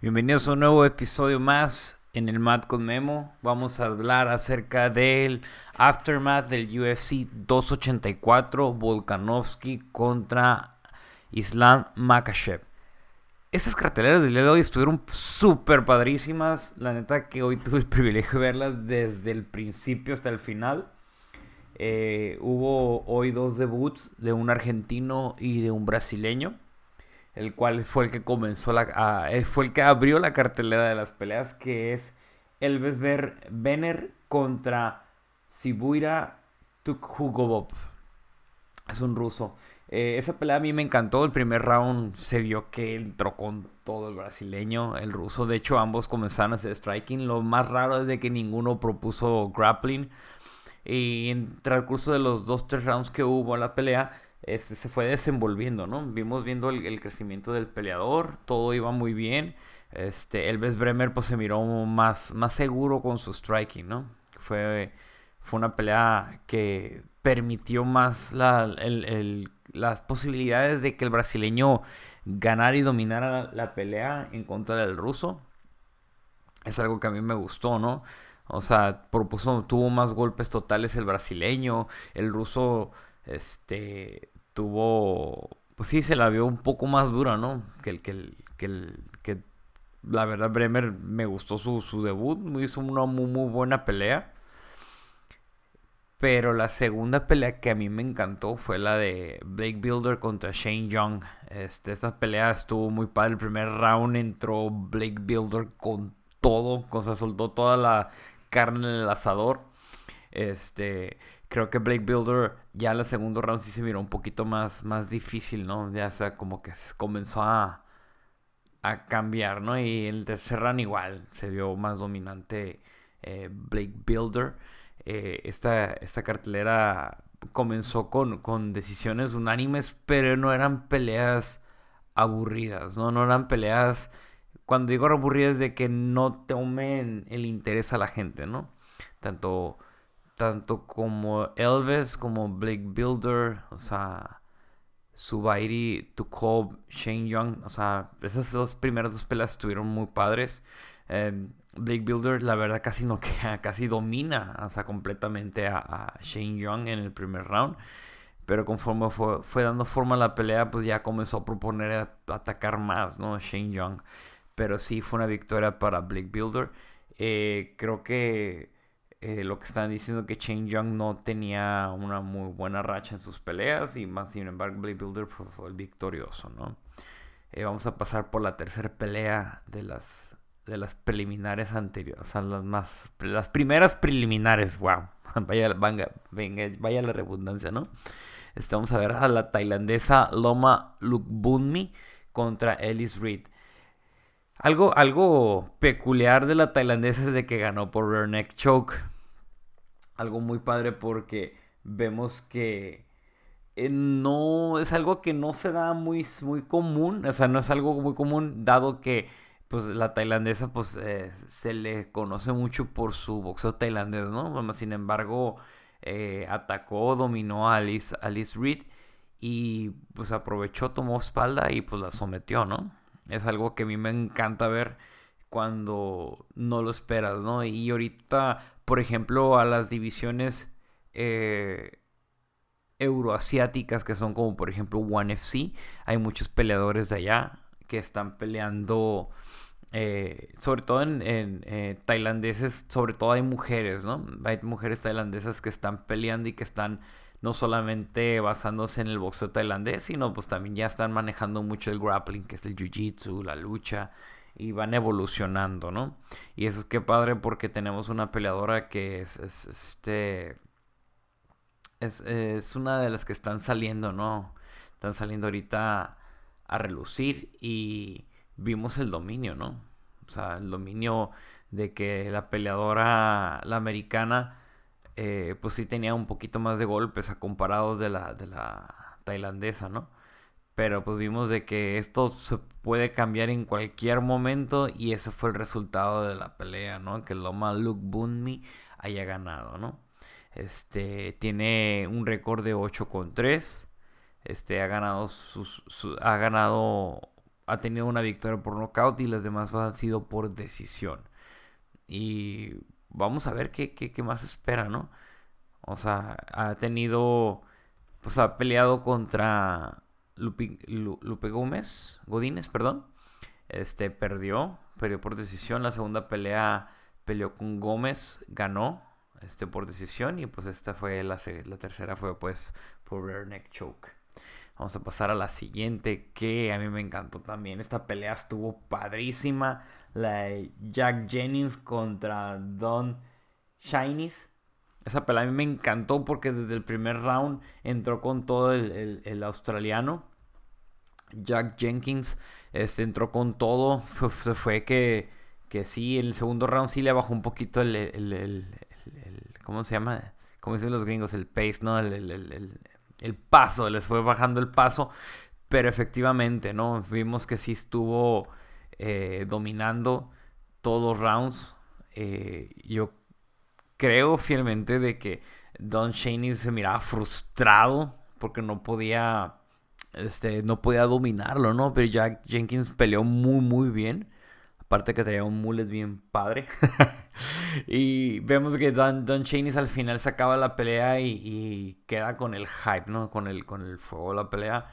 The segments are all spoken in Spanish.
Bienvenidos a un nuevo episodio más en el Mat con Memo. Vamos a hablar acerca del aftermath del UFC 284 Volkanovski contra Islam Makachev. Estas carteleras del día de hoy estuvieron súper padrísimas. La neta que hoy tuve el privilegio de verlas desde el principio hasta el final. Eh, hubo hoy dos debuts de un argentino y de un brasileño el cual fue el que comenzó la, eh, fue el que abrió la cartelera de las peleas, que es Elves Benner contra Sibuira Tukhugobov. Es un ruso. Eh, esa pelea a mí me encantó. El primer round se vio que entró con todo el brasileño, el ruso. De hecho, ambos comenzaron a hacer striking. Lo más raro es de que ninguno propuso grappling. Y en el curso de los dos, tres rounds que hubo en la pelea, se fue desenvolviendo, ¿no? Vimos viendo el, crecimiento del peleador, todo iba muy bien. Este, Elves Bremer pues se miró más, más seguro con su striking, ¿no? Fue, fue una pelea que permitió más las posibilidades de que el brasileño ganara y dominara la, pelea en contra del ruso. Es algo que a mí me gustó, ¿no? O sea, propuso, tuvo más golpes totales el brasileño, el ruso este, tuvo, pues sí, se la vio un poco más dura, ¿no? Que el que, el, que, el, que la verdad Bremer me gustó su, su debut, hizo una muy, buena pelea. Pero la segunda pelea que a mí me encantó fue la de Blake Builder contra Shane Young. Este, esta pelea estuvo muy padre. El primer round entró Blake Builder con todo. O sea, soltó toda la carne en el asador. Este, creo que Blake Builder ya en la segunda round sí se miró un poquito más, más difícil, ¿no? Ya sea como que comenzó a, a cambiar, ¿no? Y el tercer round igual se vio más dominante eh, Blake Builder. Eh, esta, esta cartelera comenzó con, con decisiones unánimes, pero no eran peleas aburridas, ¿no? No eran peleas, cuando digo aburridas, de que no tomen el interés a la gente, ¿no? Tanto tanto como Elvis, como Blake Builder, o sea, Subairi, Tukov, Shane Young, o sea, esas dos primeras dos peleas estuvieron muy padres. Em, Blake Builder, la verdad, casi no queda, casi domina, o sea, completamente a, Shane Young en el primer round. Pero conforme fue, fue, dando forma a la pelea, pues ya comenzó a proponer atacar más, ¿no? Shane Young. Pero sí fue una victoria para Blake Builder. Eh, creo que eh, lo que están diciendo que Chain Young no tenía una muy buena racha en sus peleas y más sin embargo Blade Builder fue, el victorioso, ¿no? Eh, vamos a pasar por la tercera pelea de las de las preliminares anteriores, o sea, las más las primeras preliminares, wow. Vaya, venga, venga, vaya la redundancia, ¿no? Este, vamos a ver a la tailandesa Loma Lukbunmi contra Ellis Reed. Algo, algo peculiar de la tailandesa es de que ganó por rear neck choke. Algo muy padre porque vemos que eh, no es algo que no se da muy, muy común. O sea, no es algo muy común dado que pues la tailandesa pues eh, se le conoce mucho por su boxeo tailandés, ¿no? Sin embargo, eh, atacó, dominó a Alice, Alice Reed y pues aprovechó, tomó espalda y pues la sometió, ¿no? Es algo que a mí me encanta ver cuando no lo esperas, ¿no? Y ahorita, por ejemplo, a las divisiones eh, euroasiáticas que son como por ejemplo One FC, hay muchos peleadores de allá que están peleando, eh, sobre todo en, eh, tailandeses, sobre todo hay mujeres, ¿no? Hay mujeres tailandesas que están peleando y que están no solamente basándose en el boxeo tailandés, sino pues también ya están manejando mucho el grappling, que es el jiu-jitsu, la lucha, y van evolucionando, ¿no? Y eso es que padre porque tenemos una peleadora que es, este... Es, es, una de las que están saliendo, ¿no? Están saliendo ahorita a relucir y vimos el dominio, ¿no? O sea, el dominio de que la peleadora, la americana, eh, pues sí tenía un poquito más de golpes a comparados de la, de la tailandesa, ¿no? Pero pues vimos de que esto se puede cambiar en cualquier momento y ese fue el resultado de la pelea, ¿no? Que Loma Luke Bunmi haya ganado, ¿no? Este tiene un récord de 8 con 3. Este ha ganado sus, ha ganado ha tenido una victoria por nocaut y las demás han sido por decisión. Y vamos a ver qué, qué, más espera, ¿no? O sea, ha tenido, pues ha peleado contra Lupe, Lupe Gómez, Godínez, perdón. Este, perdió, perdió por decisión. La segunda pelea peleó con Gómez, ganó este, por decisión. Y pues esta fue la, la tercera, fue pues por rear neck choke. Vamos a pasar a la siguiente, que a mí me encantó también. Esta pelea estuvo padrísima. La Jack Jennings contra Don Shinies. Esa pelea a mí me encantó porque desde el primer round entró con todo el, australiano. Jack Jenkins este, entró con todo. Se fue que, que sí, el segundo round sí le bajó un poquito el, el ¿cómo se llama? Como dicen los gringos, el pace, ¿no? El, el paso, les fue bajando el paso, pero efectivamente, ¿no? Vimos que sí estuvo eh, dominando todos rounds. Eh, yo creo fielmente de que Don Shaney se miraba frustrado porque no podía, este, no podía dominarlo, ¿no? Pero Jack Jenkins peleó muy, muy bien. Aparte que traía un mullet bien padre. y vemos que Don, Don al final se acaba la pelea y, queda con el hype, ¿no? Con el, con el fuego de la pelea.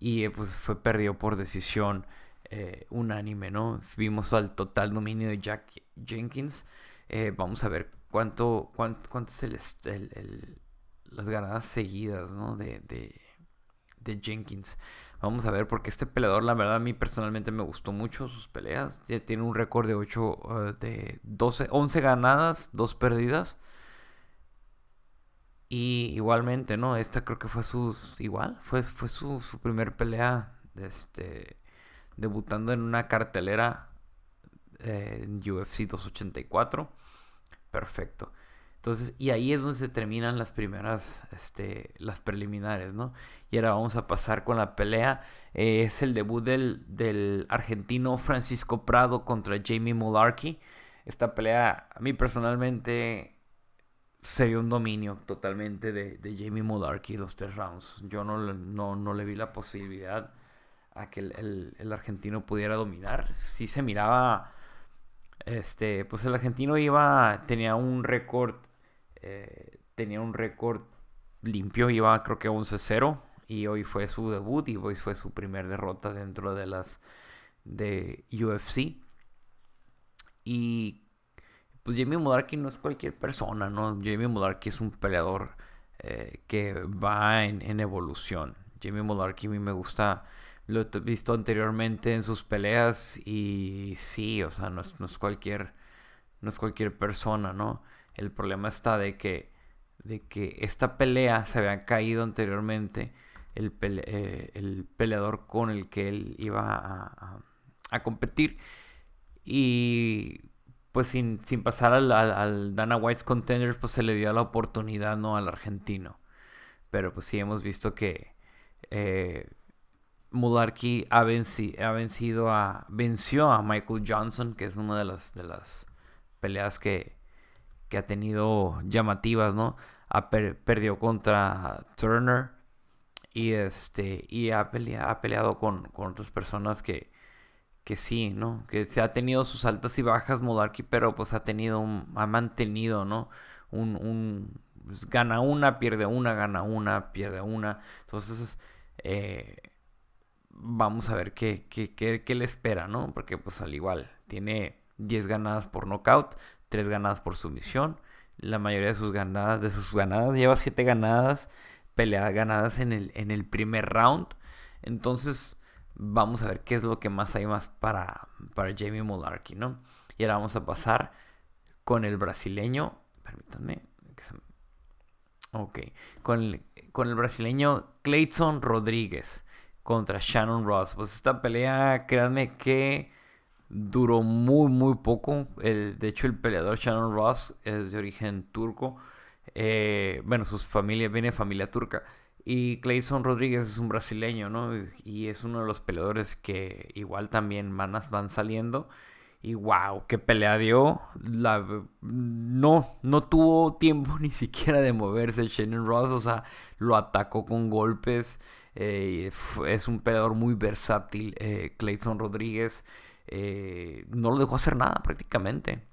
Y eh, pues fue perdido por decisión eh, unánime, ¿no? Vimos al total dominio de Jack Jenkins. Eh, vamos a ver cuánto, cuánto, cuánto el, las ganadas seguidas, ¿no? De, de, de Jenkins. Vamos a ver, porque este peleador, la verdad, a mí personalmente me gustó mucho sus peleas. Ya tiene un récord de 8, eh, de 12, 11 ganadas, 2 perdidas. Y igualmente, ¿no? Esta creo que fue su, igual, fue, fue su, su primer pelea, este, debutando en una cartelera eh, en UFC 284. Perfecto. Entonces, y ahí es donde se terminan las primeras, este, las preliminares, ¿no? Y ahora vamos a pasar con la pelea. Eh, es el debut del, del, argentino Francisco Prado contra Jamie Mularkey. Esta pelea, a mí personalmente, se vio un dominio totalmente de, de Jamie Mularkey los tres rounds. Yo no, no, no, le vi la posibilidad a que el, el, argentino pudiera dominar. Sí se miraba... Este, pues el argentino iba, tenía un récord eh, tenía un récord limpio, iba creo que 11-0 y hoy fue su debut y hoy fue su primer derrota dentro de las de UFC. Y pues Jamie Mudarki no es cualquier persona, ¿no? Jamie Mudarki es un peleador eh, que va en, evolución. Jamie Mudarki a mí me gusta, lo he visto anteriormente en sus peleas y sí, o sea, no es, no es cualquier, no es cualquier persona, ¿no? El problema está de que, de que esta pelea se había caído anteriormente el, eh, el peleador con el que él iba a, competir. Y pues sin, pasar al, Dana White's Contenders, pues se le dio la oportunidad ¿no? al argentino. Pero pues sí hemos visto que eh, Mudarki ha, ha, vencido a. venció a Michael Johnson, que es una de las, de las peleas que, que ha tenido llamativas, ¿no? Ha perdió contra Turner y este y ha, ha peleado con, con, otras personas que, que sí, ¿no? Que se ha tenido sus altas y bajas Modarki, pero pues ha tenido ha mantenido, ¿no? Un, un pues, gana una, pierde una, gana una, pierde una. Entonces, eh, vamos a ver qué, qué, qué, le espera, ¿no? Porque pues al igual, tiene 10 ganadas por knockout, tres ganadas por sumisión. La mayoría de sus ganadas, de sus ganadas, lleva siete ganadas, peleadas ganadas en el, en el primer round. Entonces, vamos a ver qué es lo que más hay más para, para Jamie Mularkey, ¿no? Y ahora vamos a pasar con el brasileño. Permítanme. Ok. Con el, con el brasileño Clayton Rodríguez contra Shannon Ross. Pues esta pelea, créanme que duró muy, muy poco. El, de hecho, el peleador Shannon Ross es de origen turco. Eh, bueno, su familia viene de familia turca. Y Clayson Rodríguez es un brasileño, ¿no? Y es uno de los peleadores que igual también manas van saliendo. Y wow, qué pelea dio. No, no tuvo tiempo ni siquiera de moverse Shannon Ross. O sea, lo atacó con golpes. Eh, es un peleador muy versátil. Eh, Clayton Rodríguez eh, no lo dejó hacer nada prácticamente.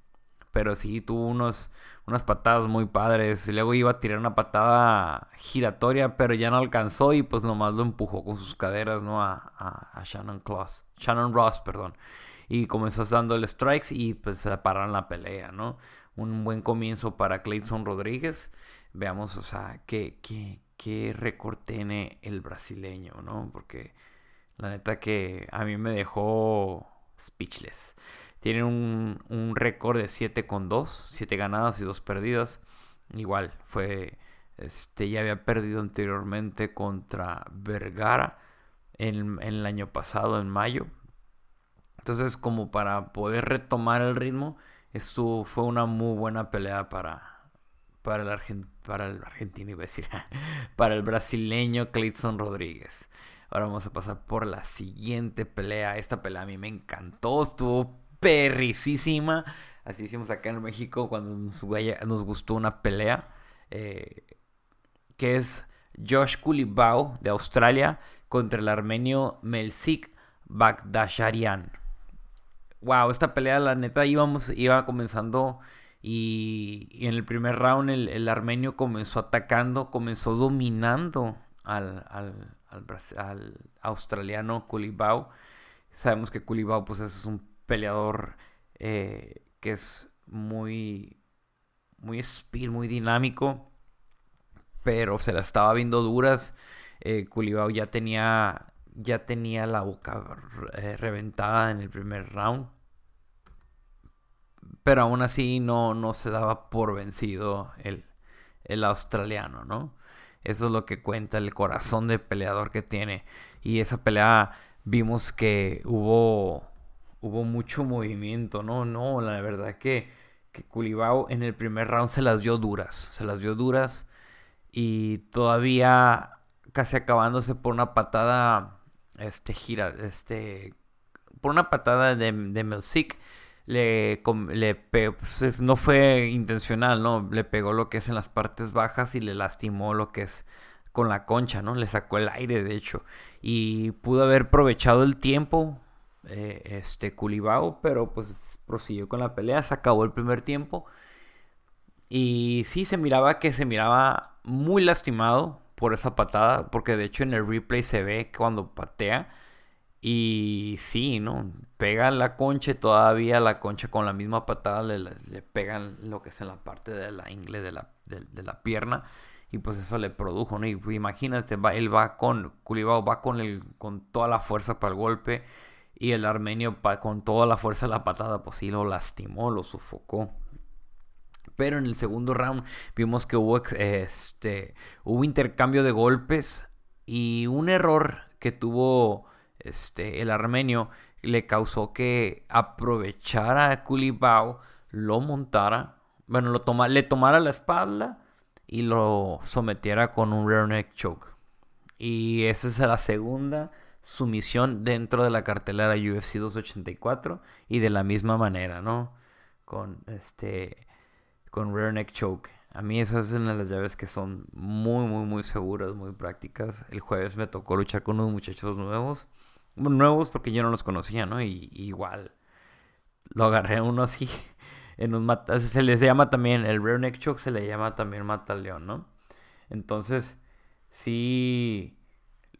Pero sí tuvo unos, unas patadas muy padres. Luego iba a tirar una patada giratoria, pero ya no alcanzó y pues nomás lo empujó con sus caderas, ¿no? A, a, Shannon Claus. Shannon Ross, perdón. Y comenzó dándole strikes y pues se pararon la pelea, ¿no? Un buen comienzo para Clayton Rodríguez. Veamos, o sea, qué, qué, qué récord tiene el brasileño, ¿no? Porque la neta que a mí me dejó speechless. Tiene un, un récord de 7 con 2, 7 ganadas y 2 perdidas. Igual, fue. Este ya había perdido anteriormente contra Vergara en, en el año pasado, en mayo. Entonces, como para poder retomar el ritmo, esto fue una muy buena pelea para, para el, argentino, iba a decir, para el brasileño Clayton Rodríguez. Ahora vamos a pasar por la siguiente pelea. Esta pelea a mí me encantó, estuvo perricísima. Así hicimos acá en México cuando nos, gustó una pelea. Eh, que es Josh Kulibau de Australia contra el armenio Melsik Bagdasharian. Wow, esta pelea la neta íbamos, iba comenzando y, en el primer round el, armenio comenzó atacando, comenzó dominando al, al, australiano Kulibau. Sabemos que Kulibau pues es un peleador eh, que es muy, muy speed, muy dinámico, pero se la estaba viendo duras. Eh, Kulibau ya tenía, ya tenía la boca eh, reventada en el primer round pero aún así no, no se daba por vencido el, el australiano, ¿no? Eso es lo que cuenta el corazón de peleador que tiene. Y esa pelea vimos que hubo, hubo mucho movimiento, ¿no? No, la verdad que, que Culibao en el primer round se las dio duras. Se las dio duras. Y todavía casi acabándose por una patada. Este gira. Este. Por una patada de, de le, le pues, no fue intencional, ¿no? Le pegó lo que es en las partes bajas y le lastimó lo que es con la concha, ¿no? Le sacó el aire, de hecho. Y pudo haber aprovechado el tiempo, eh, este Culibao, pero pues prosiguió con la pelea, se acabó el primer tiempo. Y sí, se miraba que se miraba muy lastimado por esa patada, porque de hecho en el replay se ve cuando patea y sí, ¿no? Pega la concha y todavía la concha con la misma patada le, pegan lo que es en la parte de la ingle de la, de, la pierna. Y pues eso le produjo, ¿no? Y pues, imagínate, va, él va con, Culibao va con, el, con toda la fuerza para el golpe. Y el armenio con toda la fuerza de la patada, pues sí lo lastimó, lo sofocó. Pero en el segundo round vimos que hubo, este, hubo intercambio de golpes y un error que tuvo este, el armenio le causó que aprovechara a Kulibao, lo montara, bueno, lo toma, le tomara la espalda y lo sometiera con un rear neck choke. Y esa es la segunda sumisión dentro de la cartelera UFC 284 y de la misma manera, ¿no? Con este con rear neck choke. A mí esas son las llaves que son muy muy muy seguras, muy prácticas. El jueves me tocó luchar con unos muchachos nuevos nuevos porque yo no los conocía, ¿no? Y, igual lo agarré uno así en un mata, se les llama también el rear neck choke se le llama también mata león, ¿no? Entonces, sí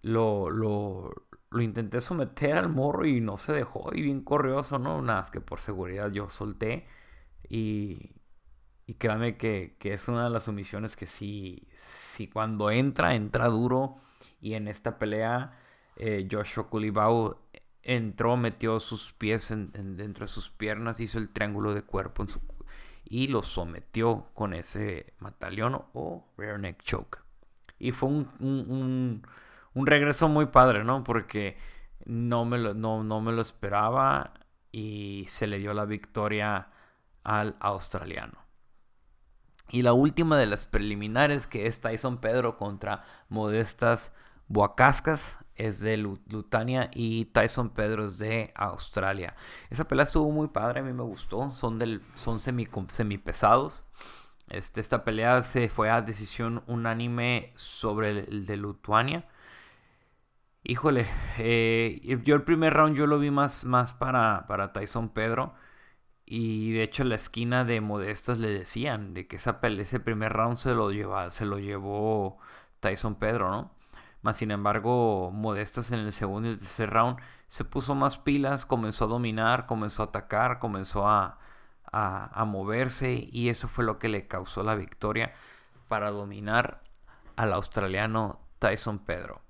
lo, lo, lo intenté someter al morro y no se dejó y bien corrioso, ¿no? Nada más que por seguridad yo solté y, y créanme que, que, es una de las sumisiones que sí, sí cuando entra, entra duro y en esta pelea eh, Joshua Kulibau entró, metió sus pies dentro de sus piernas, hizo el triángulo de cuerpo y lo sometió con ese mataleón o rear neck choke. Y fue un, regreso muy padre, ¿no? Porque no me, lo, no, no me lo esperaba y se le dio la victoria al australiano. Y la última de las preliminares que es Tyson Pedro contra Modestas Boacascas es de Lutania y Tyson Pedro es de Australia. Esa pelea estuvo muy padre, a mí me gustó. Son, del, son semi, pesados. Este, esta pelea se fue a decisión unánime sobre el, de Lituania. Híjole, eh, yo el primer round yo lo vi más, más para, para Tyson Pedro. Y de hecho la esquina de Modestas le decían de que esa ese primer round se lo, lleva, se lo llevó Tyson Pedro, ¿no? Más sin embargo, Modestas en el segundo y el tercer round se puso más pilas, comenzó a dominar, comenzó a atacar, comenzó a, a, a moverse y eso fue lo que le causó la victoria para dominar al australiano Tyson Pedro.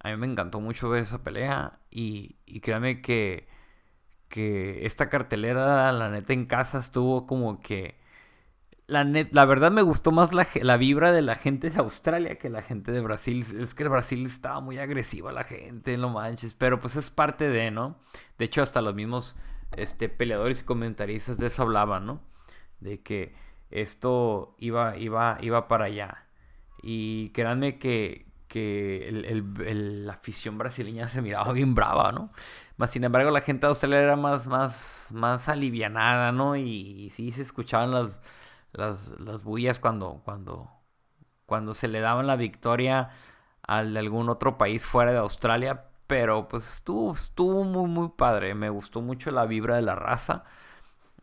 A mí me encantó mucho ver esa pelea y, y créanme que, que esta cartelera, la neta, en casa estuvo como que... La, net, la verdad me gustó más la, la, vibra de la gente de Australia que la gente de Brasil. Es que el Brasil estaba muy agresiva la gente, no manches. Pero pues es parte de, ¿no? De hecho, hasta los mismos este, peleadores y comentaristas de eso hablaban, ¿no? De que esto iba, iba, iba para allá. Y créanme que, que el, la afición brasileña se miraba bien brava, ¿no? Sin embargo, la gente de Australia era más, más, más alivianada, ¿no? Y, sí se escuchaban las, las, las bullas cuando, cuando, cuando se le daban la victoria a algún otro país fuera de Australia. Pero pues estuvo, estuvo muy, muy padre. Me gustó mucho la vibra de la raza.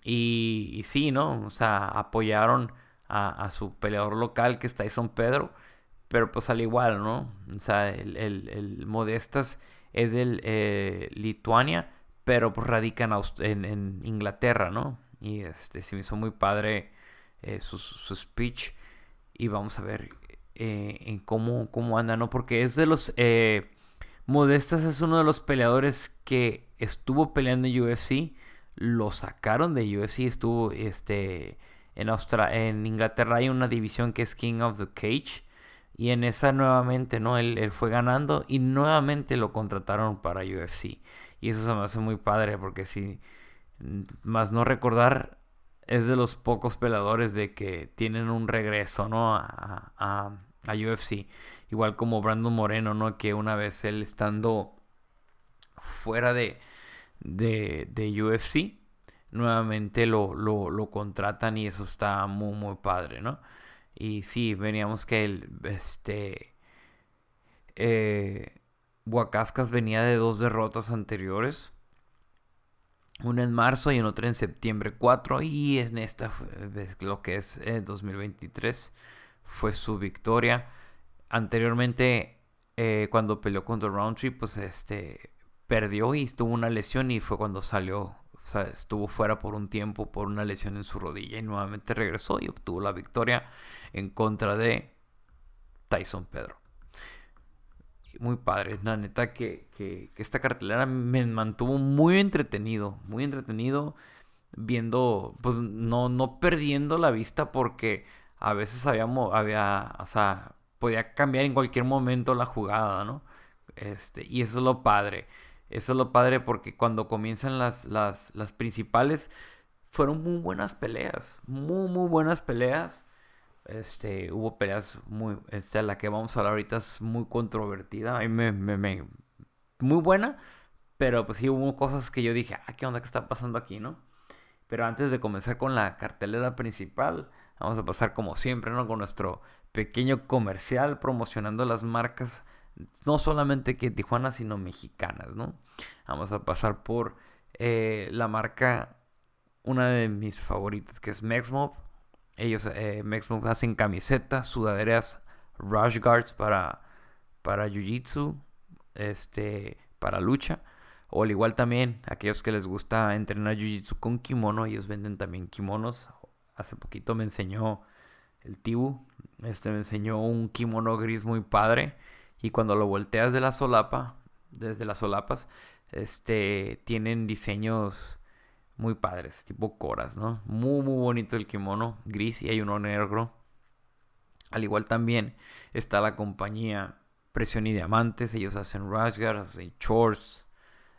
Y, sí, ¿no? O sea, apoyaron a, su peleador local que está Tyson Pedro. Pero pues al igual, ¿no? O sea, el, el, Modestas es de eh, Lituania, pero pues radica en, en, Inglaterra, ¿no? Y este, se me hizo muy padre eh, su, speech. Y vamos a ver eh, en cómo, cómo anda, ¿no? Porque es de los... Modestas es uno de los peleadores que estuvo peleando en UFC. Lo sacaron de UFC. Estuvo este, en, en Inglaterra hay una división que es King of the Cage y en esa nuevamente, ¿no? Él, fue ganando y nuevamente lo contrataron para UFC. Y eso se me hace muy padre porque si, más no recordar, es de los pocos peladores de que tienen un regreso, ¿no? A, a, a UFC. Igual como Brandon Moreno, ¿no? Que una vez él estando fuera de, de, de UFC, nuevamente lo, lo, lo contratan y eso está muy, muy padre, ¿no? Y sí, veníamos que el, este, eh, Huacascas venía de dos derrotas anteriores. Una en marzo y en otra en septiembre 4. Y en esta, lo que es 2023, fue su victoria. Anteriormente, eh, cuando peleó contra Roundtree, pues este, perdió y tuvo una lesión y fue cuando salió o sea, estuvo fuera por un tiempo por una lesión en su rodilla y nuevamente regresó y obtuvo la victoria en contra de Tyson Pedro. Muy padre, la neta que, que, esta cartelera me mantuvo muy entretenido, muy entretenido viendo, pues no, no perdiendo la vista porque a veces habíamos, había, o sea, podía cambiar en cualquier momento la jugada, ¿no? Este, y eso es lo padre. Eso es lo padre porque cuando comienzan las, las, las principales, fueron muy buenas peleas. Muy, muy buenas peleas. Este, hubo peleas muy, este, la que vamos a hablar ahorita es muy controvertida. A mí me, me, muy buena, pero pues sí hubo cosas que yo dije, ah, ¿qué onda que está pasando aquí, no? Pero antes de comenzar con la cartelera principal, vamos a pasar como siempre, ¿no? Con nuestro pequeño comercial promocionando las marcas no solamente que Tijuana, sino mexicanas, ¿no? Vamos a pasar por eh, la marca, una de mis favoritas, que es Mexmob. Ellos, eh, hacen camisetas, sudaderas, rush guards para, para jiu-jitsu, este, para lucha. O al igual también, aquellos que les gusta entrenar jiu-jitsu con kimono, ellos venden también kimonos. Hace poquito me enseñó el Tibu, este me enseñó un kimono gris muy padre y cuando lo volteas de la solapa, desde las solapas, este, tienen diseños muy padres, tipo coras, ¿no? Muy, muy bonito el kimono, gris y hay uno negro. Al igual también está la compañía Presión y Diamantes, ellos hacen rasgar, hacen shorts,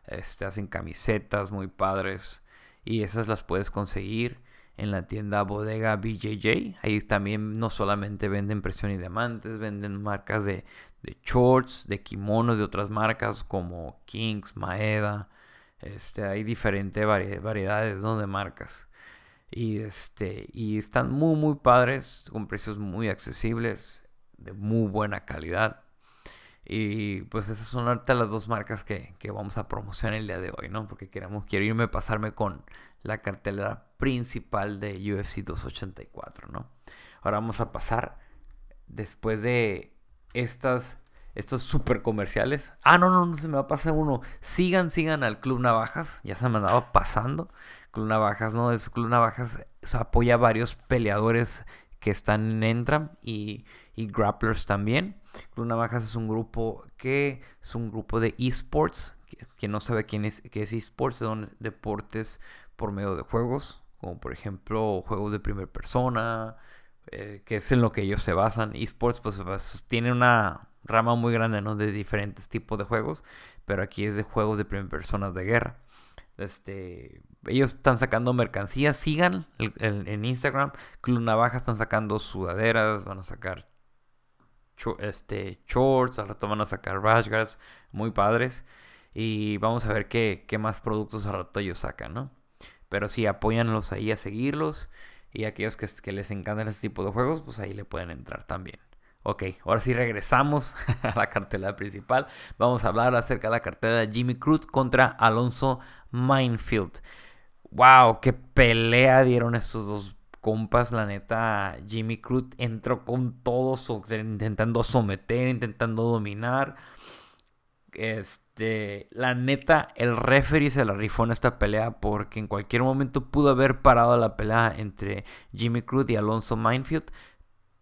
este, hacen camisetas muy padres y esas las puedes conseguir en la tienda bodega BJJ. Ahí también no solamente venden presión y diamantes, venden marcas de, de shorts, de kimonos de otras marcas como Kings, Maeda. Este, hay diferentes variedades de marcas. Y, este, y están muy, muy padres, con precios muy accesibles, de muy buena calidad. Y pues esas son ahorita las dos marcas que, vamos a promocionar el día de hoy, ¿no? Porque queremos, quiero irme a pasarme con la cartelera principal de UFC 284, ¿no? Ahora vamos a pasar después de estas estos super comerciales. Ah, no, no, no se me va a pasar uno. Sigan, sigan al Club Navajas. Ya se me andaba pasando. Club Navajas, ¿no? Es Club Navajas apoya a varios peleadores que están en Entram y, y grapplers también. Club Navajas es un grupo que es un grupo de esports. Quien no sabe quién es, qué es esports, son deportes por medio de juegos, como por ejemplo juegos de primera persona, eh, que es en lo que ellos se basan. Esports, pues, pues tiene una rama muy grande, ¿no? De diferentes tipos de juegos, pero aquí es de juegos de primera persona de guerra. Este, ellos están sacando mercancías, sigan en Instagram. Club Navaja están sacando sudaderas, van a sacar este, shorts, al rato van a sacar rash muy padres. Y vamos a ver qué, qué más productos al rato ellos sacan, ¿no? Pero sí, apóyanlos ahí a seguirlos. Y aquellos que, que les encantan este tipo de juegos, pues ahí le pueden entrar también. Ok, ahora sí regresamos a la cartelera principal. Vamos a hablar acerca de la cartelera de Jimmy Cruz contra Alonso Minefield. Wow, qué pelea dieron estos dos compas. La neta, Jimmy Cruz entró con todo, intentando someter, intentando dominar. Este, la neta, el referee se la rifó en esta pelea porque en cualquier momento pudo haber parado la pelea entre Jimmy Cruz y Alonso Minefield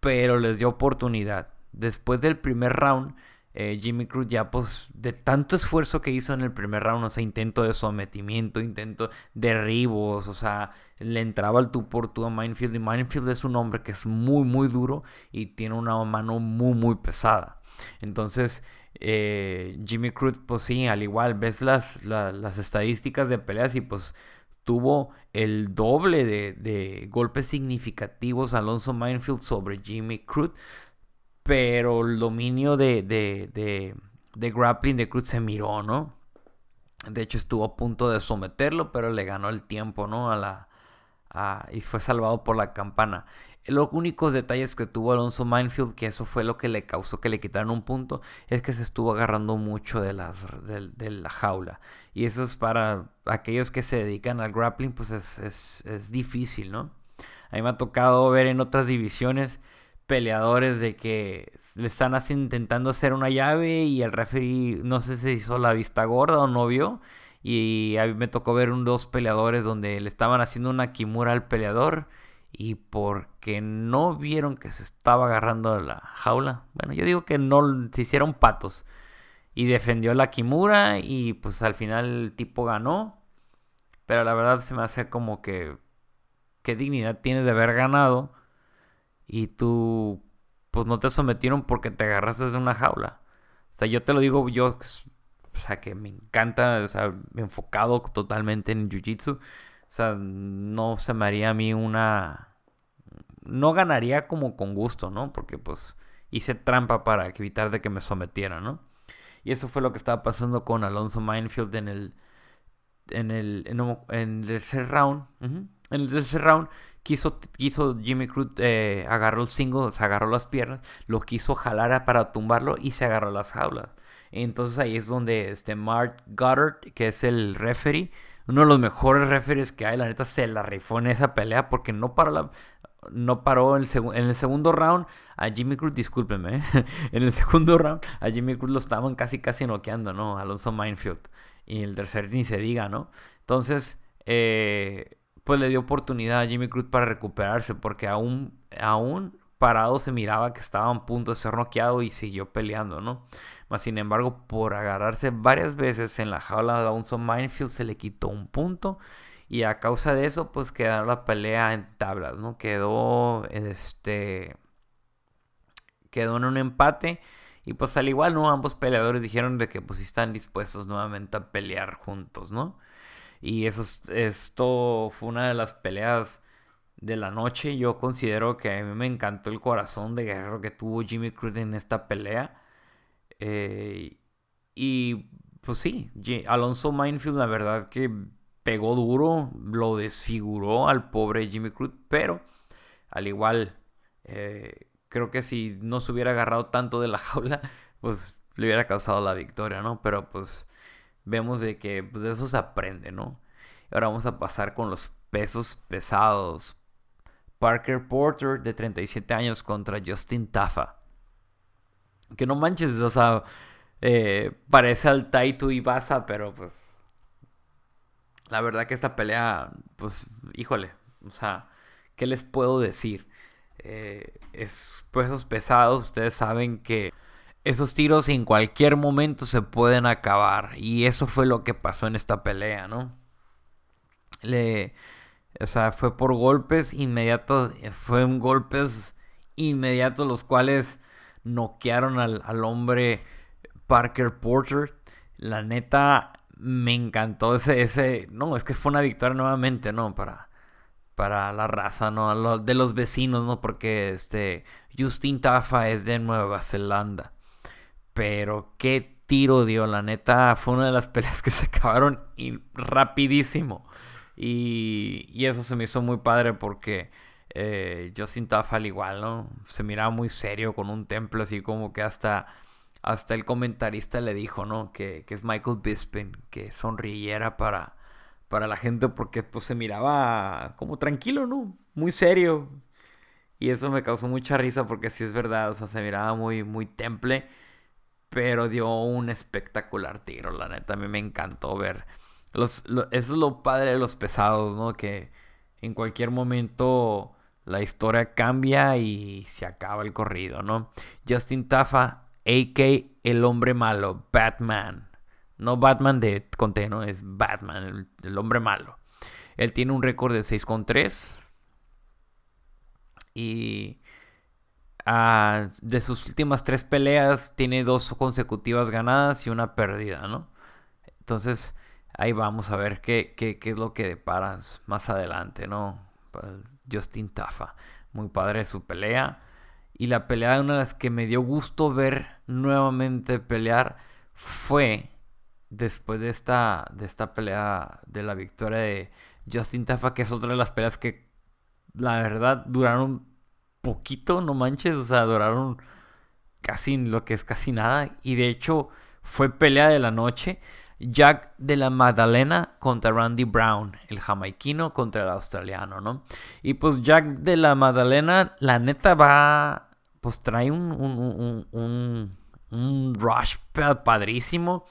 pero les dio oportunidad. Después del primer round, eh, Jimmy Cruz ya pues de tanto esfuerzo que hizo en el primer round, o sea, intento de sometimiento, intento derribos, o sea, le entraba el tú por tú a Minefield y Minefield es un hombre que es muy muy duro y tiene una mano muy muy pesada. Entonces, eh, Jimmy Cruz pues sí, al igual ves las, las estadísticas de peleas y pues tuvo el doble de, golpes significativos Alonso Minefield sobre Jimmy Cruz, pero el dominio de, de, grappling de Cruz se miró, ¿no? De hecho estuvo a punto de someterlo, pero le ganó el tiempo, ¿no? A la, y fue salvado por la campana. Los únicos detalles que tuvo Alonso Minefield, que eso fue lo que le causó que le quitaran un punto, es que se estuvo agarrando mucho de, las, de, la jaula. Y eso es para aquellos que se dedican al grappling, pues es, es, difícil, ¿no? A mí me ha tocado ver en otras divisiones peleadores de que le están así intentando hacer una llave y el referee no sé si hizo la vista gorda o no vio. Y a mí me tocó ver un, dos peleadores donde le estaban haciendo una kimura al peleador y porque no vieron que se estaba agarrando la jaula. Bueno, yo digo que no se hicieron patos. Y defendió la Kimura y pues al final el tipo ganó. Pero la verdad se me hace como que... ¿Qué dignidad tienes de haber ganado? Y tú pues no te sometieron porque te agarraste de una jaula. O sea, yo te lo digo yo, o sea, que me encanta, o sea, enfocado totalmente en Jiu-Jitsu. O sea, no se me haría a mí una... No ganaría como con gusto, ¿no? Porque pues hice trampa para evitar de que me sometiera, ¿no? Y eso fue lo que estaba pasando con Alonso Minefield en el... En el, en, el tercer round. En el tercer round quiso, quiso Jimmy Cruz, eh, agarró el single, se agarró las piernas, lo quiso jalar para tumbarlo y se agarró las jaulas. Entonces ahí es donde este Mark Goddard, que es el referee, uno de los mejores referees que hay. La neta se la rifó en esa pelea porque no paró la, no paró el en el segundo round a Jimmy Cruz, discúlpeme, ¿eh? en el segundo round a Jimmy Cruz lo estaban casi casi noqueando, ¿no? Alonso Minefield. Y el tercer ni se diga, ¿no? Entonces, eh, pues le dio oportunidad a Jimmy Cruz para recuperarse porque aún, aún parado se miraba que estaba a punto de ser noqueado y siguió peleando, ¿no? Mas sin embargo, por agarrarse varias veces en la jaula de Alonso Minefield se le quitó un punto. Y a causa de eso, pues quedó la pelea en tablas, ¿no? Quedó, este, quedó en un empate. Y pues al igual, ¿no? Ambos peleadores dijeron de que pues están dispuestos nuevamente a pelear juntos, ¿no? Y eso, esto fue una de las peleas de la noche. Yo considero que a mí me encantó el corazón de guerrero que tuvo Jimmy Cruz en esta pelea. Eh, y pues sí, Alonso Minefield la verdad que pegó duro, lo desfiguró al pobre Jimmy Cruz, pero al igual, eh, creo que si no se hubiera agarrado tanto de la jaula, pues le hubiera causado la victoria, ¿no? Pero pues vemos de que pues, de eso se aprende, ¿no? Ahora vamos a pasar con los pesos pesados. Parker Porter de 37 años contra Justin Tafa. Que no manches, o sea, eh, parece al Taito Ibasa, pero pues la verdad que esta pelea, pues, híjole, o sea, ¿qué les puedo decir? Eh, es pesos pesados, ustedes saben que esos tiros en cualquier momento se pueden acabar. Y eso fue lo que pasó en esta pelea, ¿no? Le, o sea, fue por golpes inmediatos, fueron golpes inmediatos los cuales noquearon al, al hombre Parker Porter. La neta, me encantó ese, ese, no, es que fue una victoria nuevamente, ¿no? Para, para la raza, ¿no? De los vecinos, ¿no? Porque este, Justin Tafa es de Nueva Zelanda. Pero qué tiro dio, la neta, fue una de las peleas que se acabaron rapidísimo. Y, y, eso se me hizo muy padre porque eh, Justin Tafa al igual, ¿no? Se miraba muy serio con un templo así como que hasta hasta el comentarista le dijo, ¿no? Que, es Michael Bisping, que sonriera para, para la gente porque pues se miraba como tranquilo, ¿no? Muy serio. Y eso me causó mucha risa porque sí es verdad, o sea, se miraba muy, muy temple, pero dio un espectacular tiro, la neta, a mí me encantó ver. Los, eso es lo padre de los pesados, ¿no? Que en cualquier momento la historia cambia y se acaba el corrido, ¿no? Justin Tafa a.K. el hombre malo, Batman. No Batman de Conte, no, es Batman, el, hombre malo. Él tiene un récord de 6 con 3. Y ah, de sus últimas tres peleas tiene dos consecutivas ganadas y una perdida, ¿no? Entonces ahí vamos a ver qué, qué, qué es lo que deparas más adelante, ¿no? Justin Tafa. Muy padre su pelea. Y la pelea, una de las que me dio gusto ver nuevamente pelear, fue después de esta, de esta pelea de la victoria de Justin Tafa, que es otra de las peleas que la verdad duraron poquito, no manches, o sea, duraron casi lo que es casi nada. Y de hecho fue pelea de la noche. Jack de la Magdalena contra Randy Brown, el jamaiquino contra el australiano, ¿no? Y pues Jack de la Magdalena, la neta va pues trae un, un, un, un, rush padrísimo.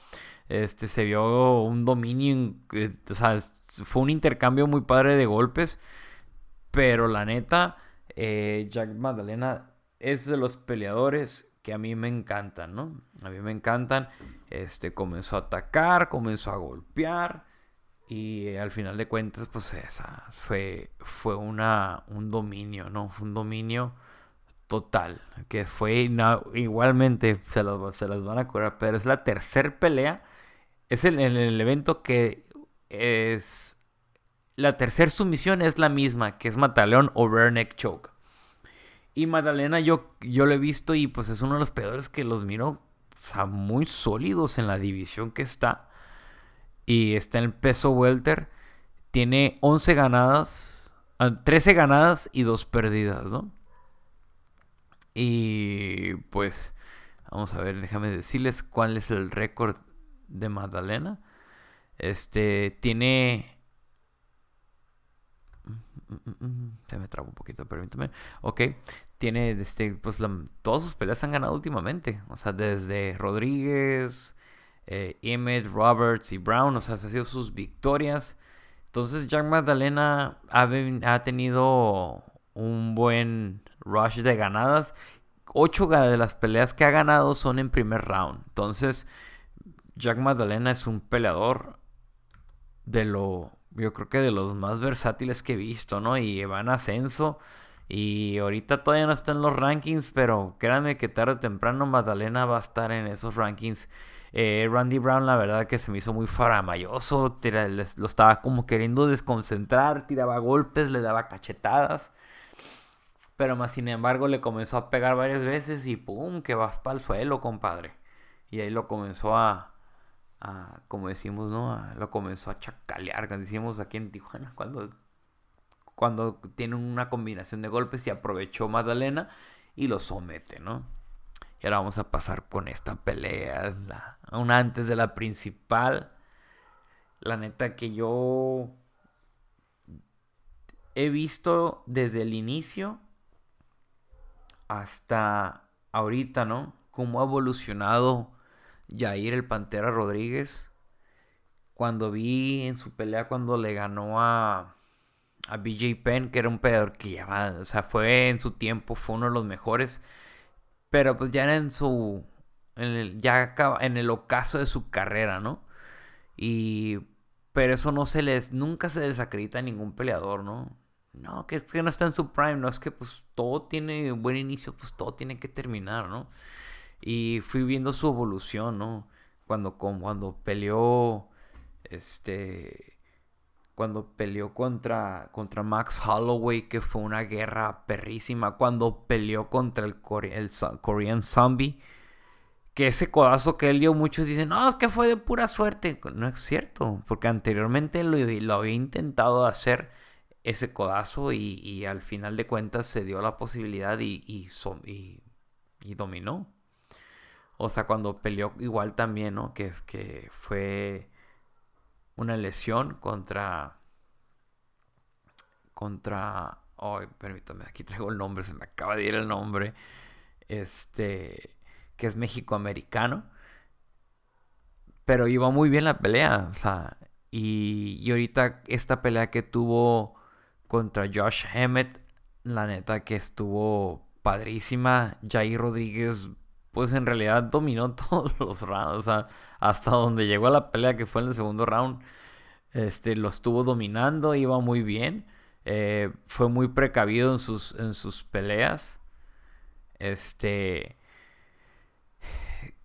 Este, se vio un dominio, eh, o sea, fue un intercambio muy padre de golpes. Pero la neta, eh, Jack Magdalena es de los peleadores que a mí me encantan, ¿no? A mí me encantan. Este, comenzó a atacar, comenzó a golpear. Y al final de cuentas, pues esa fue, fue una, un dominio, ¿no? Fue un dominio total, que fue igualmente, se las, se las van a curar, pero es la tercer pelea, es el, el, evento que es, la tercera sumisión es la misma, que es Mataleón o Neck Choke. Y Magdalena yo, yo lo he visto y pues es uno de los peores que los miro muy sólidos en la división que está. Y está en peso welter. Tiene 11 ganadas, 13 ah, ganadas y 2 perdidas, ¿no? Y pues, vamos a ver, déjame decirles cuál es el récord de Magdalena. Este tiene. Se me traba un poquito, permítame. Ok, tiene este, pues todas sus peleas han ganado últimamente. O sea, desde Rodríguez, eh, Emmett, Roberts y Brown. O sea, se han sido sus victorias. Entonces, Jack Magdalena ha, ha tenido un buen rush de ganadas. Ocho de las peleas que ha ganado son en primer round. Entonces, Jack Magdalena es un peleador de lo, yo creo que de los más versátiles que he visto, ¿no? Y va en ascenso. Y ahorita todavía no está en los rankings, pero créanme que tarde o temprano Magdalena va a estar en esos rankings. Eh, Randy Brown, la verdad que se me hizo muy faramayoso. lo estaba como queriendo desconcentrar, tiraba golpes, le daba cachetadas. Pero más sin embargo le comenzó a pegar varias veces y ¡pum! que va para el suelo, compadre. Y ahí lo comenzó a, como decimos, ¿no? lo comenzó a chacalear, como decimos aquí en Tijuana, cuando, cuando tiene una combinación de golpes y aprovechó Magdalena y lo somete, ¿no? Y ahora vamos a pasar con esta pelea, aún antes de la principal. La neta que yo he visto desde el inicio hasta ahorita, ¿no? Cómo ha evolucionado Jair el Pantera Rodríguez. Cuando vi en su pelea cuando le ganó a, a BJ Penn, que era un peleador que ya, o sea, fue en su tiempo, fue uno de los mejores. Pero pues ya era en su, ya en el ocaso de su carrera, ¿no? Y, pero eso no se les, nunca se les acredita a ningún peleador, ¿no? No, que, que no está en su prime, no es que pues todo tiene buen inicio, pues todo tiene que terminar, ¿no? Y fui viendo su evolución, ¿no? Cuando, cuando peleó, este, cuando peleó contra, contra Max Holloway, que fue una guerra perrísima, cuando peleó contra el, el Korean Zombie, que ese codazo que él dio, muchos dicen, no, es que fue de pura suerte. No es cierto, porque anteriormente lo, había intentado hacer ese codazo y, al final de cuentas se dio la posibilidad y, y, dominó. O sea, cuando peleó igual también, ¿no? Que, que fue una lesión contra... Contra... Ay, permítame, aquí traigo el nombre, se me acaba de ir el nombre. Este... Que es México-americano. Pero iba muy bien la pelea, o sea... Y, y ahorita esta pelea que tuvo contra Josh Emmett. La neta que estuvo padrísima. Jair Rodríguez, pues en realidad dominó todos los rounds. O sea, hasta donde llegó a la pelea que fue en el segundo round. Este, lo estuvo dominando, iba muy bien. Eh, fue muy precavido en sus, en sus peleas. Este.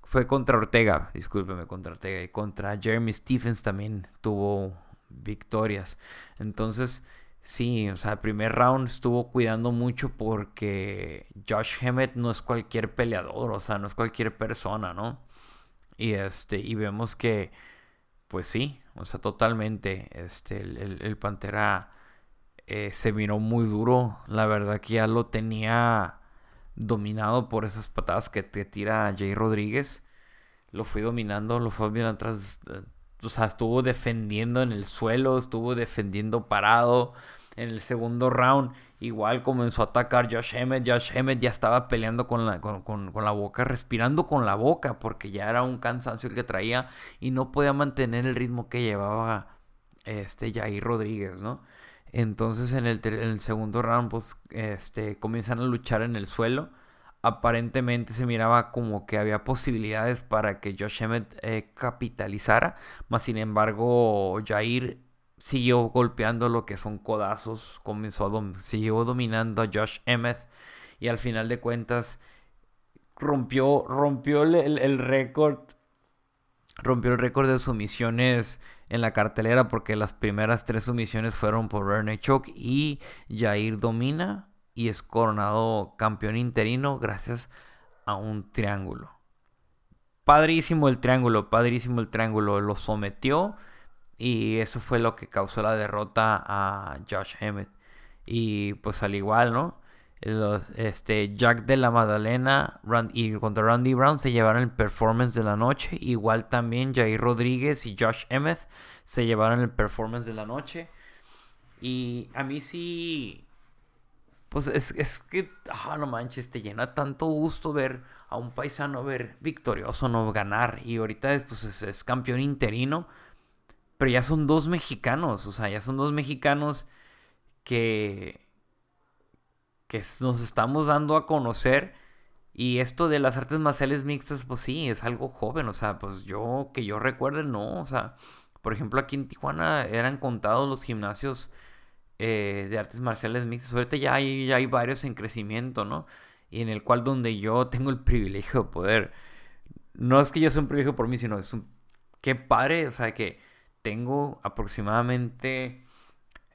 Fue contra Ortega, discúlpeme, contra Ortega. Y contra Jeremy Stephens también tuvo victorias. Entonces, Sí, o sea, el primer round estuvo cuidando mucho porque Josh Emmett no es cualquier peleador, o sea, no es cualquier persona, ¿no? Y este, y vemos que, pues sí, o sea, totalmente, este, el, Pantera eh, se miró muy duro, la verdad que ya lo tenía dominado por esas patadas que te tira Jay Rodríguez, lo fui dominando, lo fue bien atrás, o sea, estuvo defendiendo en el suelo, estuvo defendiendo parado. En el segundo round, igual comenzó a atacar Josh Emmett. Josh Emmett ya estaba peleando con la, con, la boca, respirando con la boca, porque ya era un cansancio el que traía y no podía mantener el ritmo que llevaba este Jair Rodríguez, ¿no? Entonces en el, en el segundo round, pues, este, comienzan a luchar en el suelo aparentemente se miraba como que había posibilidades para que Josh Emmett eh, capitalizara, más sin embargo Jair siguió golpeando lo que son codazos, comenzó siguió dominando a Josh Emmett y al final de cuentas rompió, rompió el, récord, rompió el récord de sumisiones en la cartelera porque las primeras tres sumisiones fueron por Rene Choke y Jair domina y es coronado campeón interino gracias a un triángulo. Padrísimo el triángulo, padrísimo el triángulo. Lo sometió y eso fue lo que causó la derrota a Josh Emmett. Y pues al igual, ¿no? Los, este, Jack de la Madalena y contra Randy Brown se llevaron el performance de la noche. Igual también Jair Rodríguez y Josh Emmett se llevaron el performance de la noche. Y a mí sí pues es, que, ah, no manches, te llena tanto gusto ver a un paisano ver victorioso, no ganar. Y ahorita pues, es, campeón interino. Pero ya son dos mexicanos, o sea, ya son dos mexicanos que, que nos estamos dando a conocer. Y esto de las artes marciales mixtas, pues sí, es algo joven, o sea, pues yo, que yo recuerde, no, o sea, por ejemplo, aquí en Tijuana eran contados los gimnasios eh, de artes marciales mixtas. Ahorita ya hay, ya hay varios en crecimiento, ¿no? Y en el cual donde yo tengo el privilegio de poder. No es que yo sea un privilegio por mí, sino es un... Qué padre, o sea, que tengo aproximadamente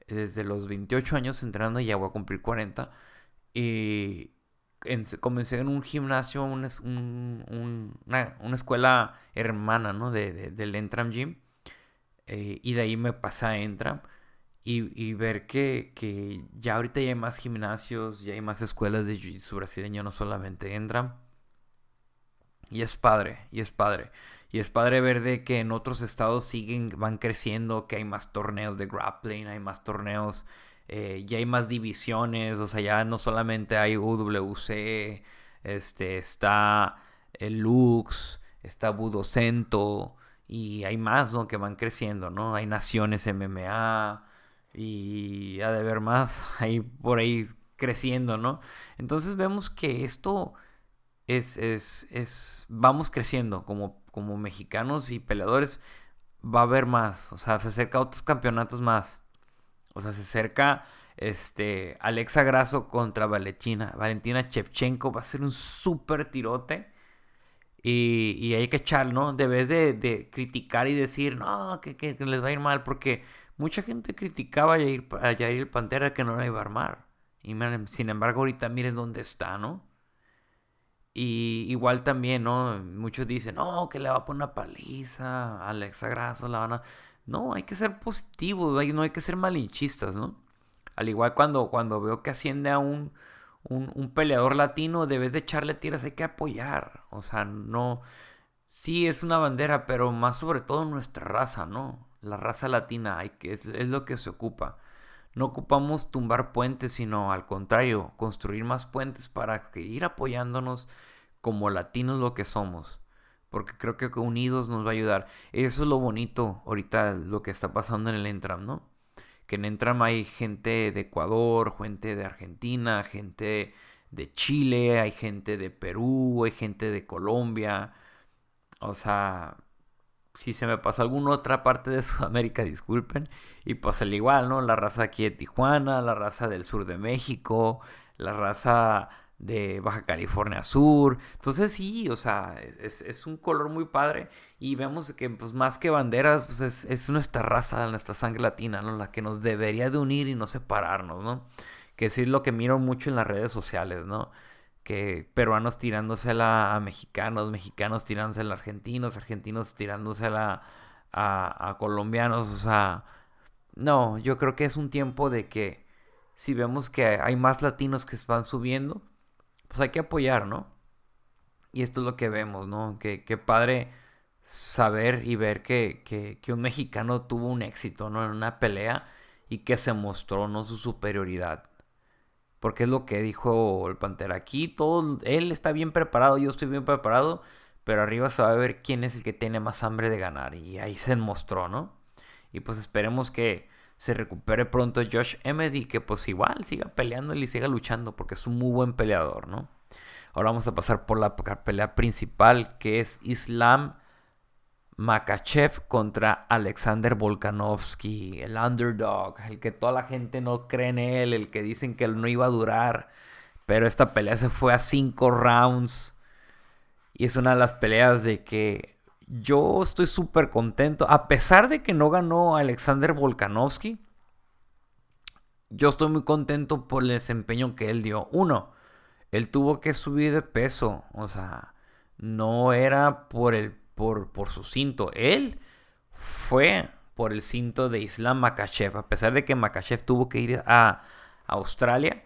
desde los 28 años entrenando, ya voy a cumplir 40. Y comencé en un gimnasio, una, una, escuela hermana, ¿no? De, del Entram Gym. Eh, y de ahí me pasé a Entram. Y, ver que, ya ahorita ya hay más gimnasios, ya hay más escuelas de jiu-jitsu brasileño, no solamente Endram. Y es padre, y es padre. Y es padre ver de que en otros estados siguen, van creciendo, que hay más torneos de grappling, hay más torneos, eh, ya hay más divisiones, o sea, ya no solamente hay UWC, este, está el Lux, está Budocento, y hay más, ¿no? Que van creciendo, ¿no? Hay Naciones MMA, y ha de haber más ahí por ahí creciendo, ¿no? Entonces vemos que esto es, es, es, vamos creciendo como, como mexicanos y peleadores, va a haber más, o sea, se acerca a otros campeonatos más, o sea, se acerca este, Alexa Grasso contra Valentina, Valentina Chevchenko, va a ser un súper tirote. Y, y, hay que echar, ¿no? Debes de, de criticar y decir, no, que, que, les va a ir mal, porque mucha gente criticaba a Jair, a el Pantera que no la iba a armar. Y sin embargo, ahorita miren dónde está, ¿no? Y igual también, ¿no? Muchos dicen, no, que le va a poner una paliza a Alexa Grasso, la van a... No, hay que ser positivos, no hay que ser malinchistas, ¿no? Al igual cuando, cuando veo que asciende a un, un, peleador latino, debes de echarle tiras, hay que apoyar. O sea, no... Sí, es una bandera, pero más sobre todo nuestra raza, ¿no? La raza latina hay que, es lo que se ocupa. No ocupamos tumbar puentes, sino al contrario, construir más puentes para seguir apoyándonos como latinos lo que somos. Porque creo que unidos nos va a ayudar. Eso es lo bonito ahorita, lo que está pasando en el Entram, ¿no? Que en Entram hay gente de Ecuador, gente de Argentina, gente de Chile, hay gente de Perú, hay gente de Colombia. O sea, si se me pasa alguna otra parte de Sudamérica, disculpen. Y pues al igual, ¿no? La raza aquí de Tijuana, la raza del sur de México, la raza de Baja California Sur. Entonces sí, o sea, es, un color muy padre. Y vemos que pues más que banderas, pues es, es, nuestra raza, nuestra sangre latina, ¿no? La que nos debería de unir y no separarnos, ¿no? Que sí es lo que miro mucho en las redes sociales, ¿no? Que peruanos tirándosela a mexicanos, mexicanos tirándosela a argentinos, argentinos tirándosela a, a colombianos, o sea, no, yo creo que es un tiempo de que si vemos que hay más latinos que van subiendo, pues hay que apoyar, ¿no? Y esto es lo que vemos, ¿no? Que, que padre saber y ver que, que, que, un mexicano tuvo un éxito, ¿no? En una pelea y que se mostró, ¿no? Su superioridad. Porque es lo que dijo el Pantera. Aquí todo, él está bien preparado, yo estoy bien preparado, pero arriba se va a ver quién es el que tiene más hambre de ganar. Y ahí se mostró, ¿no? Y pues esperemos que se recupere pronto Josh Emmett y que pues igual siga peleando y siga luchando porque es un muy buen peleador, ¿no? Ahora vamos a pasar por la pelea principal que es Islam Makachev contra Alexander Volkanovski, el underdog, el que toda la gente no cree en él, el que dicen que él no iba a durar. Pero esta pelea se fue a cinco rounds. Y es una de las peleas de que yo estoy súper contento. A pesar de que no ganó Alexander Volkanovski, yo estoy muy contento por el desempeño que él dio. Uno, él tuvo que subir de peso. O sea, no era por el por, su cinto. Él fue por el cinto de Islam Makachev, a pesar de que Makachev tuvo que ir a, Australia.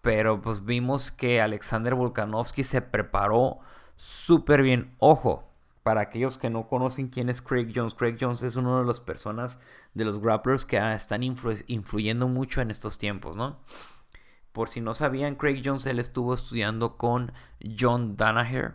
Pero pues vimos que Alexander Volkanovski se preparó súper bien. Ojo, para aquellos que no conocen quién es Craig Jones, Craig Jones es uno de las personas de los grapplers que están influyendo mucho en estos tiempos, ¿no? Por si no sabían, Craig Jones él estuvo estudiando con John Danaher